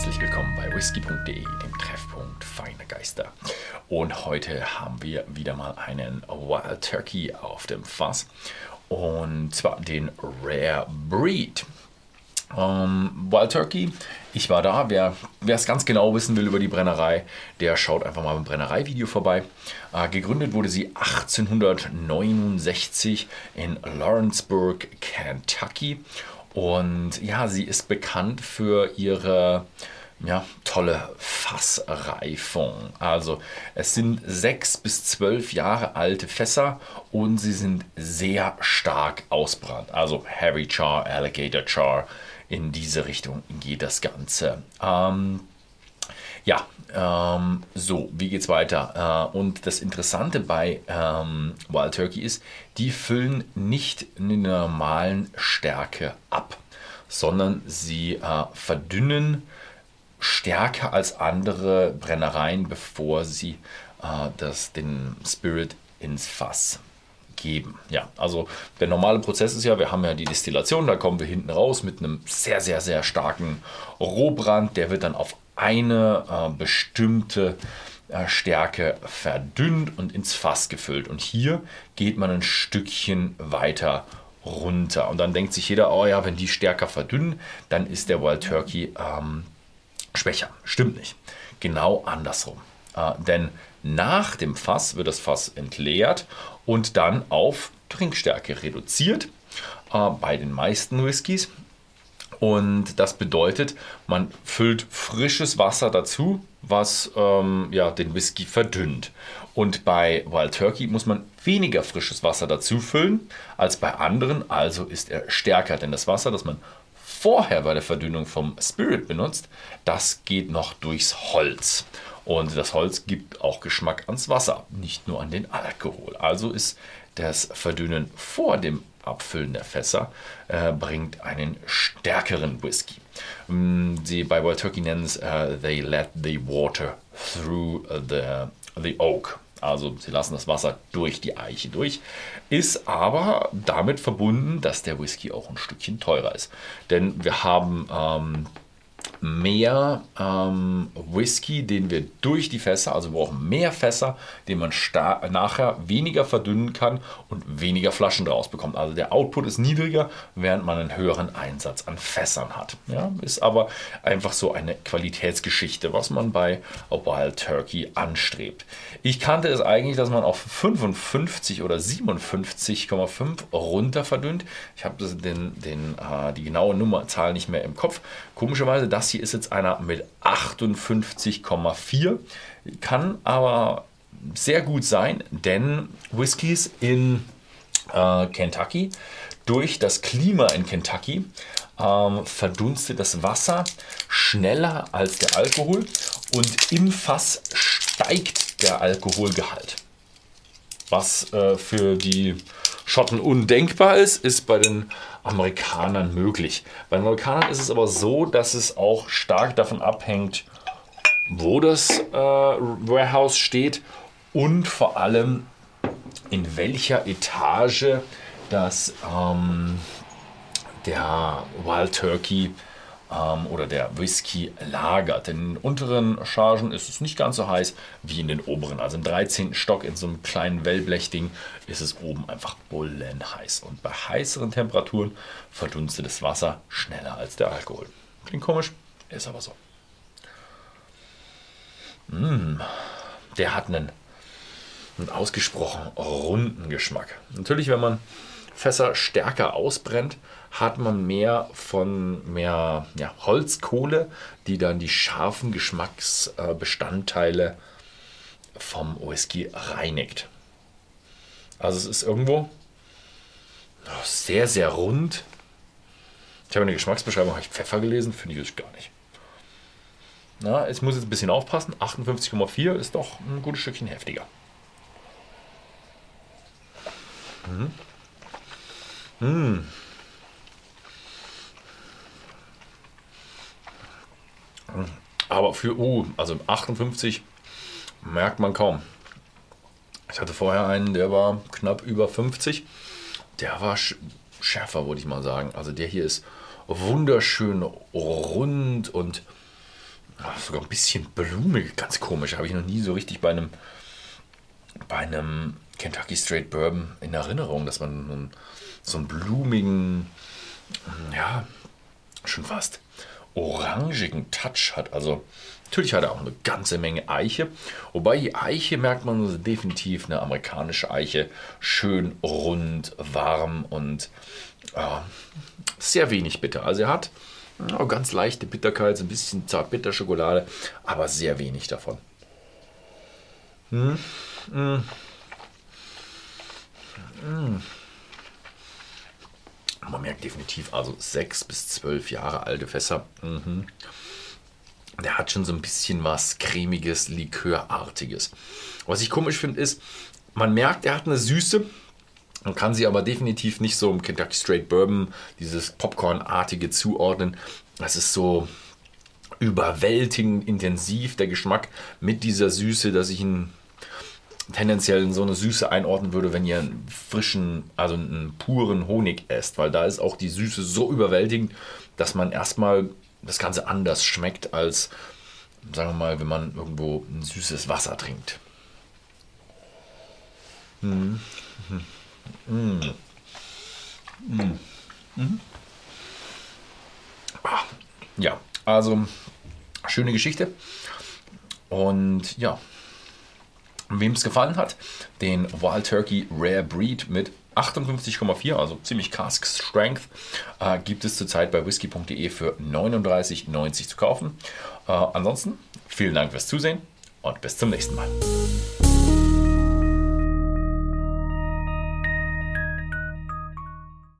herzlich willkommen bei whisky.de, dem Treffpunkt feiner Geister. Und heute haben wir wieder mal einen Wild Turkey auf dem Fass. Und zwar den Rare Breed. Ähm, Wild Turkey, ich war da. Wer es ganz genau wissen will über die Brennerei, der schaut einfach mal beim Brennerei-Video vorbei. Äh, gegründet wurde sie 1869 in Lawrenceburg, Kentucky. Und ja, sie ist bekannt für ihre ja, tolle Fassreifung. Also es sind sechs bis zwölf Jahre alte Fässer und sie sind sehr stark ausbrannt. Also Heavy Char, Alligator Char, in diese Richtung geht das Ganze. Ähm, ja, ähm, so, wie geht's weiter? Äh, und das Interessante bei ähm, Wild Turkey ist, die füllen nicht in der normalen Stärke ab, sondern sie äh, verdünnen stärker als andere Brennereien, bevor sie äh, das, den Spirit ins Fass geben. Ja, also der normale Prozess ist ja, wir haben ja die Destillation, da kommen wir hinten raus mit einem sehr, sehr, sehr starken Rohbrand, der wird dann auf eine äh, bestimmte äh, Stärke verdünnt und ins Fass gefüllt. Und hier geht man ein Stückchen weiter runter. Und dann denkt sich jeder, oh ja, wenn die stärker verdünnen, dann ist der Wild Turkey ähm, schwächer. Stimmt nicht. Genau andersrum. Äh, denn nach dem Fass wird das Fass entleert und dann auf Trinkstärke reduziert. Äh, bei den meisten Whiskys. Und das bedeutet, man füllt frisches Wasser dazu, was ähm, ja, den Whisky verdünnt. Und bei Wild Turkey muss man weniger frisches Wasser dazu füllen als bei anderen, also ist er stärker. Denn das Wasser, das man vorher bei der Verdünnung vom Spirit benutzt, das geht noch durchs Holz. Und das Holz gibt auch Geschmack ans Wasser, nicht nur an den Alkohol. Also ist das Verdünnen vor dem Abfüllen der Fässer äh, bringt einen stärkeren Whisky. Mm, sie bei Wild Turkey nennen es uh, They let the water through the, the oak. Also sie lassen das Wasser durch die Eiche durch. Ist aber damit verbunden, dass der Whisky auch ein Stückchen teurer ist. Denn wir haben ähm, mehr ähm, Whisky, den wir durch die Fässer, also wir brauchen mehr Fässer, den man nachher weniger verdünnen kann und weniger Flaschen draus bekommt. Also der Output ist niedriger, während man einen höheren Einsatz an Fässern hat. Ja, ist aber einfach so eine Qualitätsgeschichte, was man bei Wild Turkey anstrebt. Ich kannte es eigentlich, dass man auf 55 oder 57,5 runter verdünnt. Ich habe den, den, äh, die genaue Nummerzahl nicht mehr im Kopf. Komischerweise, das hier ist jetzt einer mit 58,4. Kann aber sehr gut sein, denn Whiskys in äh, Kentucky, durch das Klima in Kentucky, ähm, verdunstet das Wasser schneller als der Alkohol und im Fass steigt der Alkoholgehalt. Was äh, für die Schotten undenkbar ist, ist bei den Amerikanern möglich. Bei den Amerikanern ist es aber so, dass es auch stark davon abhängt, wo das äh, Warehouse steht und vor allem in welcher Etage das ähm, der Wild Turkey ähm, oder der Whisky lagert. In den unteren Chargen ist es nicht ganz so heiß wie in den oberen. Also im 13. Stock in so einem kleinen Wellblechding ist es oben einfach bullenheiß. Und bei heißeren Temperaturen verdunstet das Wasser schneller als der Alkohol. Klingt komisch, ist aber so. Mmh, der hat einen, einen ausgesprochen runden Geschmack. Natürlich, wenn man Fässer stärker ausbrennt, hat man mehr von mehr ja, Holzkohle, die dann die scharfen Geschmacksbestandteile vom Whisky reinigt. Also es ist irgendwo sehr, sehr rund. Ich habe eine Geschmacksbeschreibung, habe ich Pfeffer gelesen, finde ich es gar nicht. Na, ich muss jetzt ein bisschen aufpassen. 58,4 ist doch ein gutes Stückchen heftiger. Mhm. Mmh. Aber für U, also 58, merkt man kaum. Ich hatte vorher einen, der war knapp über 50. Der war schärfer, würde ich mal sagen. Also der hier ist wunderschön rund und sogar ein bisschen blumig, ganz komisch. Habe ich noch nie so richtig bei einem, bei einem Kentucky Straight Bourbon in Erinnerung, dass man so einen blumigen, ja, schon fast orangigen Touch hat. Also natürlich hat er auch eine ganze Menge Eiche. Wobei die Eiche merkt man definitiv eine amerikanische Eiche. Schön rund, warm und äh, sehr wenig bitter. Also er hat oh, ganz leichte Bitterkeit, so ein bisschen Zartbitterschokolade, aber sehr wenig davon. Hm. Hm. Man merkt definitiv, also sechs bis zwölf Jahre alte Fässer. Mhm. Der hat schon so ein bisschen was cremiges, Likörartiges. Was ich komisch finde, ist, man merkt, er hat eine Süße. Man kann sie aber definitiv nicht so im Kentucky Straight Bourbon, dieses Popcorn-artige zuordnen. Das ist so überwältigend intensiv, der Geschmack mit dieser Süße, dass ich ihn tendenziell in so eine Süße einordnen würde, wenn ihr einen frischen, also einen puren Honig esst, weil da ist auch die Süße so überwältigend, dass man erstmal das Ganze anders schmeckt, als, sagen wir mal, wenn man irgendwo ein süßes Wasser trinkt. Mhm. Mhm. Mhm. Mhm. Ah, ja, also schöne Geschichte. Und ja, Wem es gefallen hat, den Wild Turkey Rare Breed mit 58,4, also ziemlich Cask Strength, äh, gibt es zurzeit bei whisky.de für 39,90 zu kaufen. Äh, ansonsten vielen Dank fürs Zusehen und bis zum nächsten Mal.